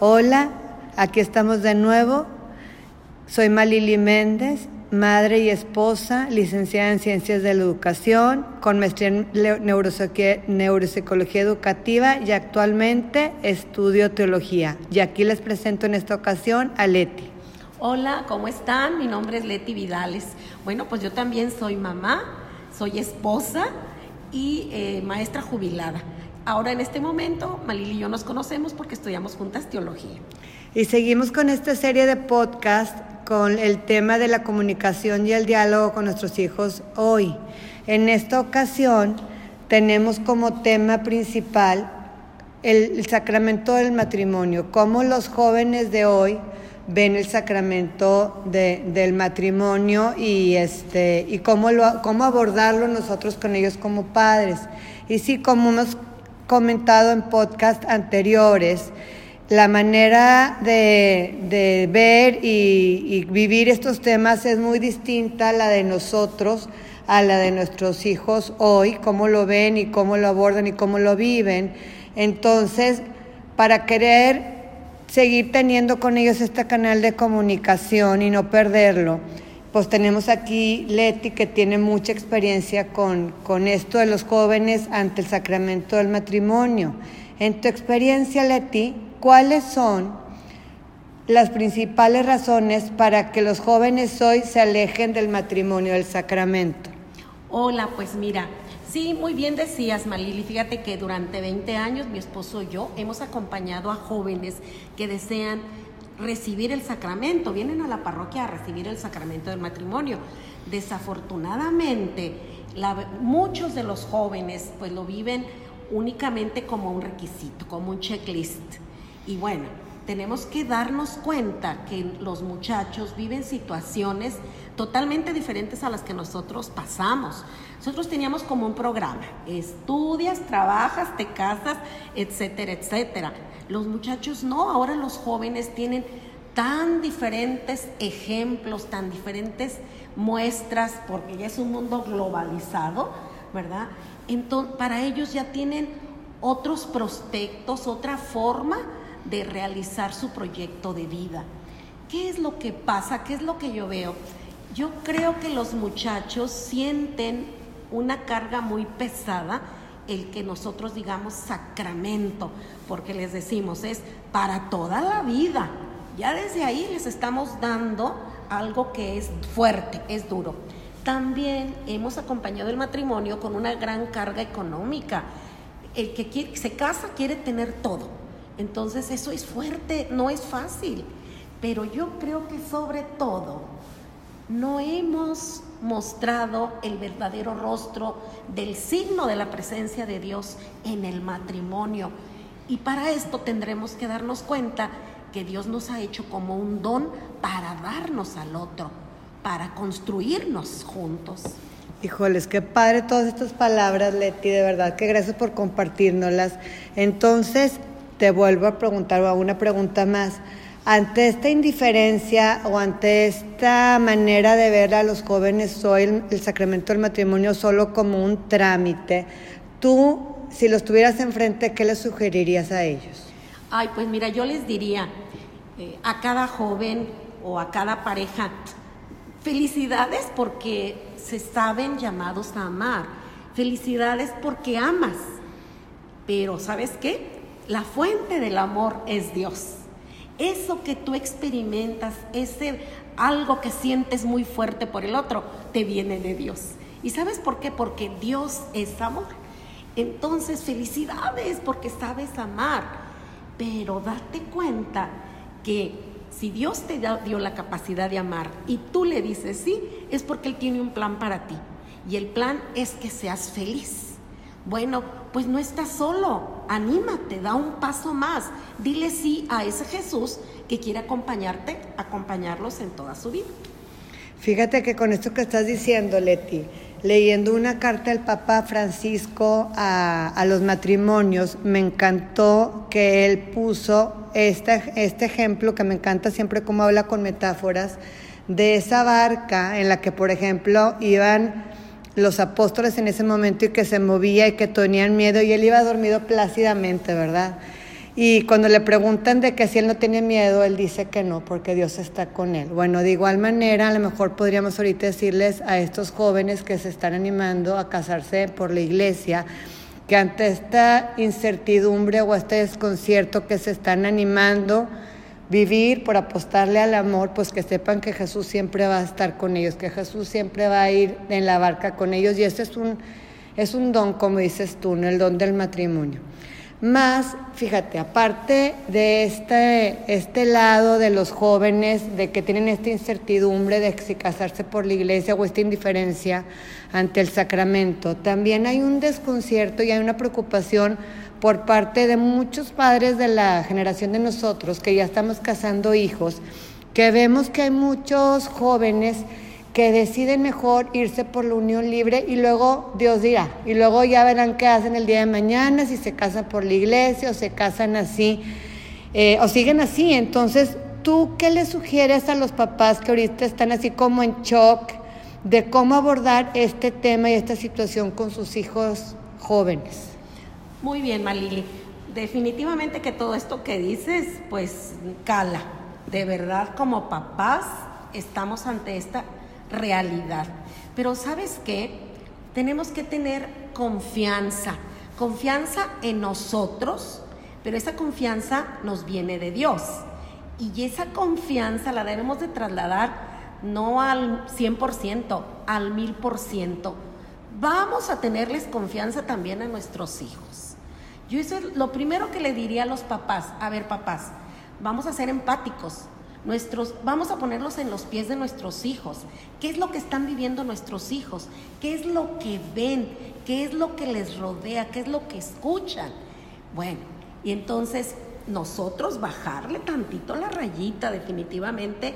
Hola, aquí estamos de nuevo. Soy Malili Méndez, madre y esposa, licenciada en Ciencias de la Educación, con maestría en Neuropsicología Educativa y actualmente estudio Teología. Y aquí les presento en esta ocasión a Leti. Hola, ¿cómo están? Mi nombre es Leti Vidales. Bueno, pues yo también soy mamá, soy esposa y eh, maestra jubilada. Ahora en este momento, Malili y yo nos conocemos porque estudiamos juntas teología. Y seguimos con esta serie de podcast con el tema de la comunicación y el diálogo con nuestros hijos hoy. En esta ocasión tenemos como tema principal el, sacramento del matrimonio, cómo los jóvenes de hoy ven el sacramento del matrimonio y, este, y cómo, lo, cómo abordarlo nosotros con ellos como padres. Y sí, como hemos comentado en podcast anteriores, la manera de, ver y, vivir estos temas es muy distinta a la de nosotros, a la de nuestros hijos hoy, cómo lo ven y cómo lo abordan y cómo lo viven. Entonces, para querer seguir teniendo con ellos este canal de comunicación y no perderlo, pues tenemos aquí Leti que tiene mucha experiencia con, con esto de los jóvenes ante el sacramento del matrimonio. En tu experiencia, Leti, ¿cuáles son las principales razones para que los jóvenes hoy se alejen del matrimonio, del sacramento? Hola, pues mira, sí, muy bien decías, Malili. Fíjate que durante 20 años mi esposo y yo hemos acompañado a jóvenes que desean recibir el sacramento, vienen a la parroquia a recibir el sacramento del matrimonio. Desafortunadamente, muchos de los jóvenes pues lo viven únicamente como un requisito, como un checklist. Y bueno, tenemos que darnos cuenta que los muchachos viven situaciones totalmente diferentes a las que nosotros pasamos. Nosotros teníamos como un programa, estudias, trabajas, te casas, etcétera, etcétera. Los muchachos no, ahora los jóvenes tienen tan diferentes ejemplos, tan diferentes muestras, porque ya es un mundo globalizado, ¿verdad? Entonces, para ellos ya tienen otros prospectos, otra forma de realizar su proyecto de vida. ¿Qué es lo que pasa? ¿Qué es lo que yo veo? Yo creo que los muchachos sienten una carga muy pesada el que nosotros digamos sacramento, porque les decimos es para toda la vida. Ya desde ahí les estamos dando algo que es fuerte, es duro. También hemos acompañado el matrimonio con una gran carga económica. El que se casa quiere tener todo. Entonces eso es fuerte, no es fácil. Pero yo creo que sobre todo no hemos mostrado el verdadero rostro del signo de la presencia de Dios en el matrimonio. Y para esto tendremos que darnos cuenta que Dios nos ha hecho como un don para darnos al otro, para construirnos juntos. Híjoles, qué padre todas estas palabras, Leti, de verdad, que gracias por compartirnoslas. Entonces, te vuelvo a preguntar una pregunta más. Ante esta indiferencia o ante esta manera de ver a los jóvenes hoy el, sacramento del matrimonio solo como un trámite, tú, si los tuvieras enfrente, ¿qué les sugerirías a ellos? Ay, pues mira, yo les diría eh, a cada joven o a cada pareja, felicidades porque se saben llamados a amar, felicidades porque amas, pero ¿sabes qué? La fuente del amor es Dios. Eso que tú experimentas, ese algo que sientes muy fuerte por el otro, te viene de Dios. ¿Y sabes por qué? Porque Dios es amor. Entonces, felicidades porque sabes amar. Pero date cuenta que si Dios te dio la capacidad de amar y tú le dices sí, es porque Él tiene un plan para ti. Y el plan es que seas feliz. Bueno, pues no estás solo, anímate, da un paso más, dile sí a ese Jesús que quiere acompañarte, acompañarlos en toda su vida. Fíjate que con esto que estás diciendo, Leti, leyendo una carta del Papa Francisco a, los matrimonios, me encantó que él puso este, este ejemplo, que me encanta siempre cómo habla con metáforas, de esa barca en la que, por ejemplo, iban los apóstoles en ese momento y que se movía y que tenían miedo y él iba dormido plácidamente, ¿verdad? Y cuando le preguntan de que si él no tiene miedo, él dice que no, porque Dios está con él. Bueno, de igual manera, a lo mejor podríamos ahorita decirles a estos jóvenes que se están animando a casarse por la iglesia, que ante esta incertidumbre o este desconcierto que se están animando, vivir por apostarle al amor, pues que sepan que Jesús siempre va a estar con ellos, que Jesús siempre va a ir en la barca con ellos y ese es un, es un don, como dices tú, ¿no? el don del matrimonio. Más, fíjate, aparte de este, este lado de los jóvenes, de que tienen esta incertidumbre de si casarse por la iglesia o esta indiferencia ante el sacramento, también hay un desconcierto y hay una preocupación por parte de muchos padres de la generación de nosotros que ya estamos casando hijos, que vemos que hay muchos jóvenes que deciden mejor irse por la unión libre y luego Dios dirá, y luego ya verán qué hacen el día de mañana, si se casan por la iglesia o se casan así, eh, o siguen así. Entonces, ¿tú qué le sugieres a los papás que ahorita están así como en shock de cómo abordar este tema y esta situación con sus hijos jóvenes? Muy bien, Malili. Definitivamente que todo esto que dices, pues cala. De verdad, como papás, estamos ante esta realidad. Pero sabes qué? Tenemos que tener confianza, confianza en nosotros, pero esa confianza nos viene de Dios. Y esa confianza la debemos de trasladar no al 100%, al 1000%. Vamos a tenerles confianza también a nuestros hijos. Yo eso es lo primero que le diría a los papás. A ver, papás, vamos a ser empáticos Nuestros, vamos a ponerlos en los pies de nuestros hijos. ¿Qué es lo que están viviendo nuestros hijos? ¿Qué es lo que ven? ¿Qué es lo que les rodea? ¿Qué es lo que escuchan? Bueno, y entonces nosotros bajarle tantito la rayita definitivamente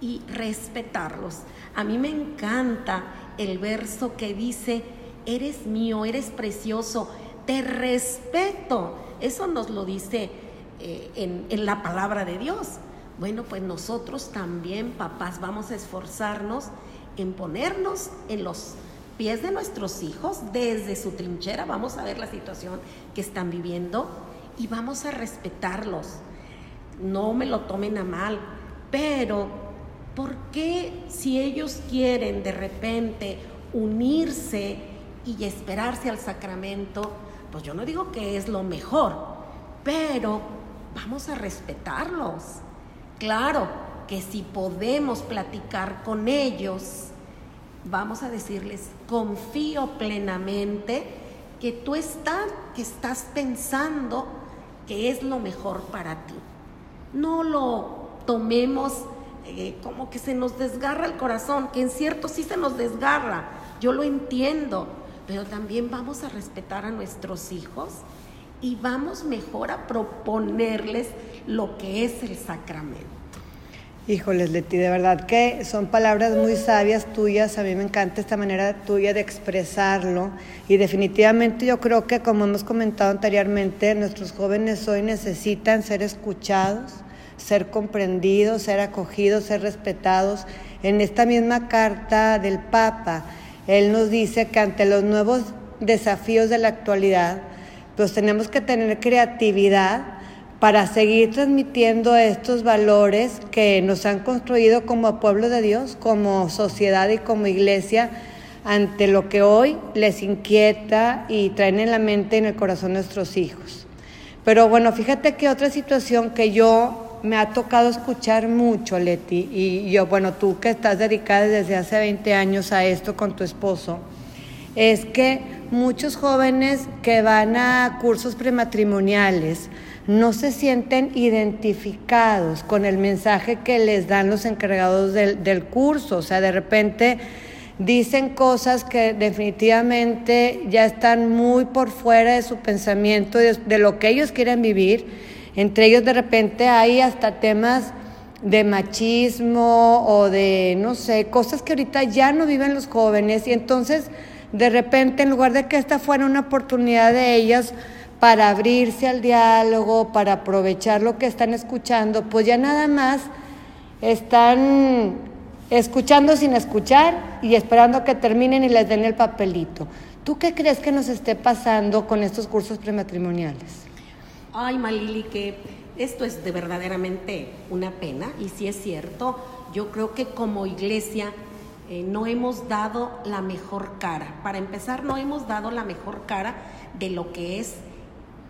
y respetarlos. A mí me encanta el verso que dice, eres mío, eres precioso, te respeto. Eso nos lo dice eh, en, en la palabra de Dios. Bueno, pues nosotros también, papás, vamos a esforzarnos en ponernos en los pies de nuestros hijos, desde su trinchera, vamos a ver la situación que están viviendo y vamos a respetarlos. No me lo tomen a mal, pero ¿por qué si ellos quieren de repente unirse y esperarse al sacramento? Pues yo no digo que es lo mejor, pero vamos a respetarlos Claro que si podemos platicar con ellos, vamos a decirles, confío plenamente que tú estás, que estás pensando que es lo mejor para ti. No lo tomemos eh, como que se nos desgarra el corazón, que en cierto sí se nos desgarra, yo lo entiendo, pero también vamos a respetar a nuestros hijos y vamos mejor a proponerles lo que es el sacramento. Híjoles, Leti, de verdad que son palabras muy sabias tuyas. A mí me encanta esta manera tuya de expresarlo. Y definitivamente yo creo que, como hemos comentado anteriormente, nuestros jóvenes hoy necesitan ser escuchados, ser comprendidos, ser acogidos, ser respetados. En esta misma carta del Papa, él nos dice que ante los nuevos desafíos de la actualidad, pues tenemos que tener creatividad para seguir transmitiendo estos valores que nos han construido como pueblo de Dios, como sociedad y como iglesia ante lo que hoy les inquieta y traen en la mente y en el corazón nuestros hijos. Pero bueno, fíjate que otra situación que yo me ha tocado escuchar mucho, Leti, y yo, bueno, tú que estás dedicada desde hace 20 años a esto con tu esposo, es que muchos jóvenes que van a cursos prematrimoniales, no se sienten identificados con el mensaje que les dan los encargados del, curso. O sea, de repente dicen cosas que definitivamente ya están muy por fuera de su pensamiento, de, de lo que ellos quieren vivir. Entre ellos de repente hay hasta temas de machismo o de, no sé, cosas que ahorita ya no viven los jóvenes y entonces de repente en lugar de que esta fuera una oportunidad de ellas para abrirse al diálogo, para aprovechar lo que están escuchando, pues ya nada más están escuchando sin escuchar y esperando que terminen y les den el papelito. ¿Tú qué crees que nos esté pasando con estos cursos prematrimoniales? Ay, Malili, que esto es de verdaderamente una pena y si es cierto, yo creo que como iglesia eh, no hemos dado la mejor cara. Para empezar, no hemos dado la mejor cara de lo que es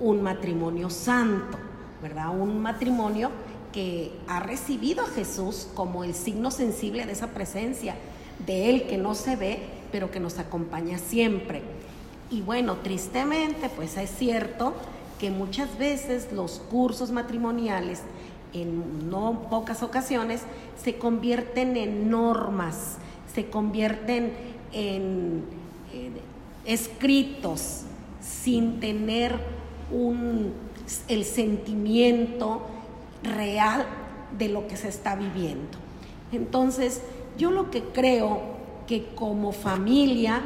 un matrimonio santo, ¿verdad? Un matrimonio que ha recibido a Jesús como el signo sensible de esa presencia, de Él que no se ve, pero que nos acompaña siempre. Y bueno, tristemente, pues es cierto que muchas veces los cursos matrimoniales, en no pocas ocasiones, se convierten en normas, se convierten en, escritos sin tener un, el sentimiento real de lo que se está viviendo. Entonces, yo lo que creo que como familia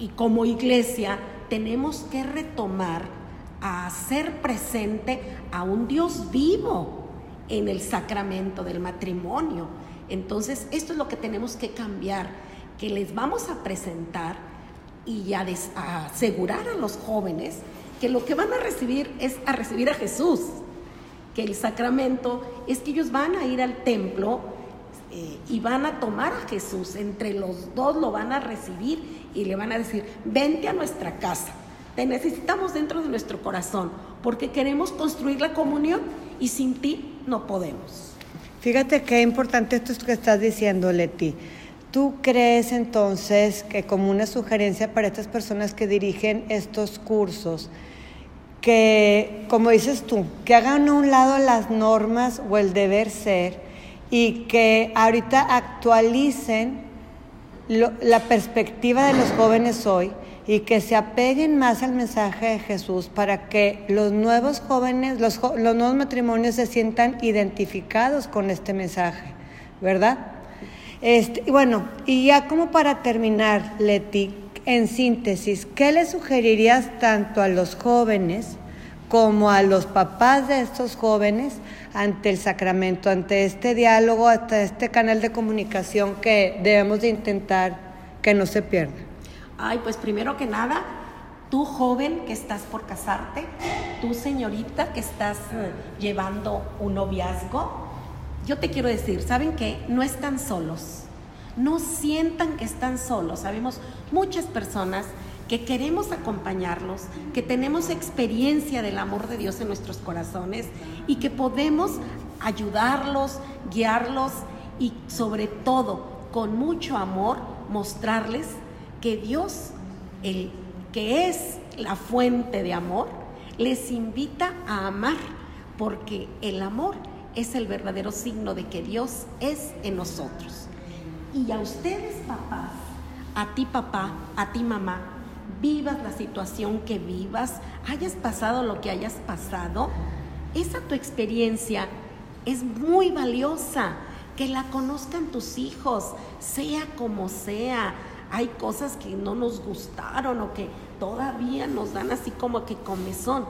y como iglesia tenemos que retomar a hacer presente a un Dios vivo en el sacramento del matrimonio. Entonces, esto es lo que tenemos que cambiar, que les vamos a presentar y a, asegurar a los jóvenes que lo que van a recibir es a recibir a Jesús, que el sacramento es que ellos van a ir al templo eh, y van a tomar a Jesús, entre los dos lo van a recibir y le van a decir, vente a nuestra casa, te necesitamos dentro de nuestro corazón, porque queremos construir la comunión y sin ti no podemos. Fíjate qué importante esto que estás diciendo, Leti. ¿Tú crees entonces que como una sugerencia para estas personas que dirigen estos cursos, que, como dices tú, que hagan a un lado las normas o el deber ser y que ahorita actualicen la perspectiva de los jóvenes hoy y que se apeguen más al mensaje de Jesús para que los nuevos jóvenes, los, los nuevos matrimonios se sientan identificados con este mensaje, ¿verdad? Este, bueno, y ya como para terminar, Leti, en síntesis, ¿qué le sugerirías tanto a los jóvenes como a los papás de estos jóvenes ante el sacramento, ante este diálogo, ante este canal de comunicación que debemos de intentar que no se pierda? Ay, pues primero que nada, tú joven que estás por casarte, tú señorita que estás eh, llevando un noviazgo, yo te quiero decir, ¿saben qué? No están solos. No sientan que están solos. Sabemos muchas personas que queremos acompañarlos, que tenemos experiencia del amor de Dios en nuestros corazones y que podemos ayudarlos, guiarlos y sobre todo con mucho amor mostrarles que Dios, el que es la fuente de amor, les invita a amar, porque el amor es el verdadero signo de que Dios es en nosotros. Y a ustedes, papás, a ti papá, a ti mamá, vivas la situación que vivas, hayas pasado lo que hayas pasado, esa tu experiencia es muy valiosa. Que la conozcan tus hijos, sea como sea. Hay cosas que no nos gustaron o que todavía nos dan así como que comezón.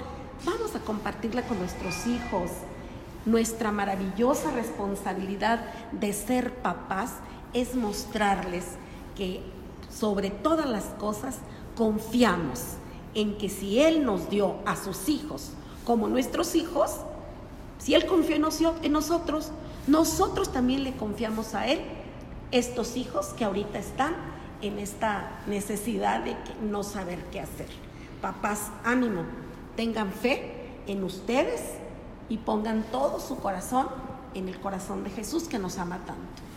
Vamos a compartirla con nuestros hijos. Nuestra maravillosa responsabilidad de ser papás es mostrarles que sobre todas las cosas confiamos en que si Él nos dio a sus hijos como nuestros hijos, si Él confió en nosotros, nosotros también le confiamos a Él estos hijos que ahorita están en esta necesidad de no saber qué hacer. Papás, ánimo, tengan fe en ustedes y pongan todo su corazón en el corazón de Jesús que nos ama tanto.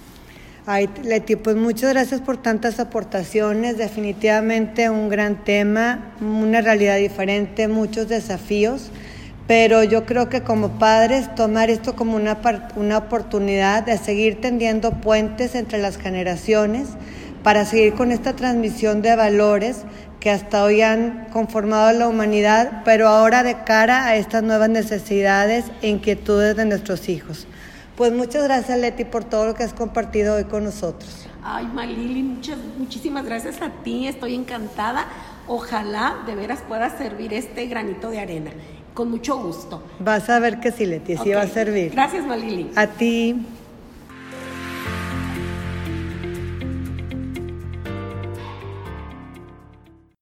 Ay, Leti, pues muchas gracias por tantas aportaciones. Definitivamente un gran tema, una realidad diferente, muchos desafíos, pero yo creo que como padres tomar esto como una, una oportunidad de seguir tendiendo puentes entre las generaciones para seguir con esta transmisión de valores que hasta hoy han conformado la humanidad, pero ahora de cara a estas nuevas necesidades e inquietudes de nuestros hijos. Pues muchas gracias Leti por todo lo que has compartido hoy con nosotros. Ay, Malili, muchas, muchísimas gracias a ti, estoy encantada. Ojalá de veras pueda servir este granito de arena. Con mucho gusto. Vas a ver que sí, Leti, sí va a servir. Gracias, Malili. A ti.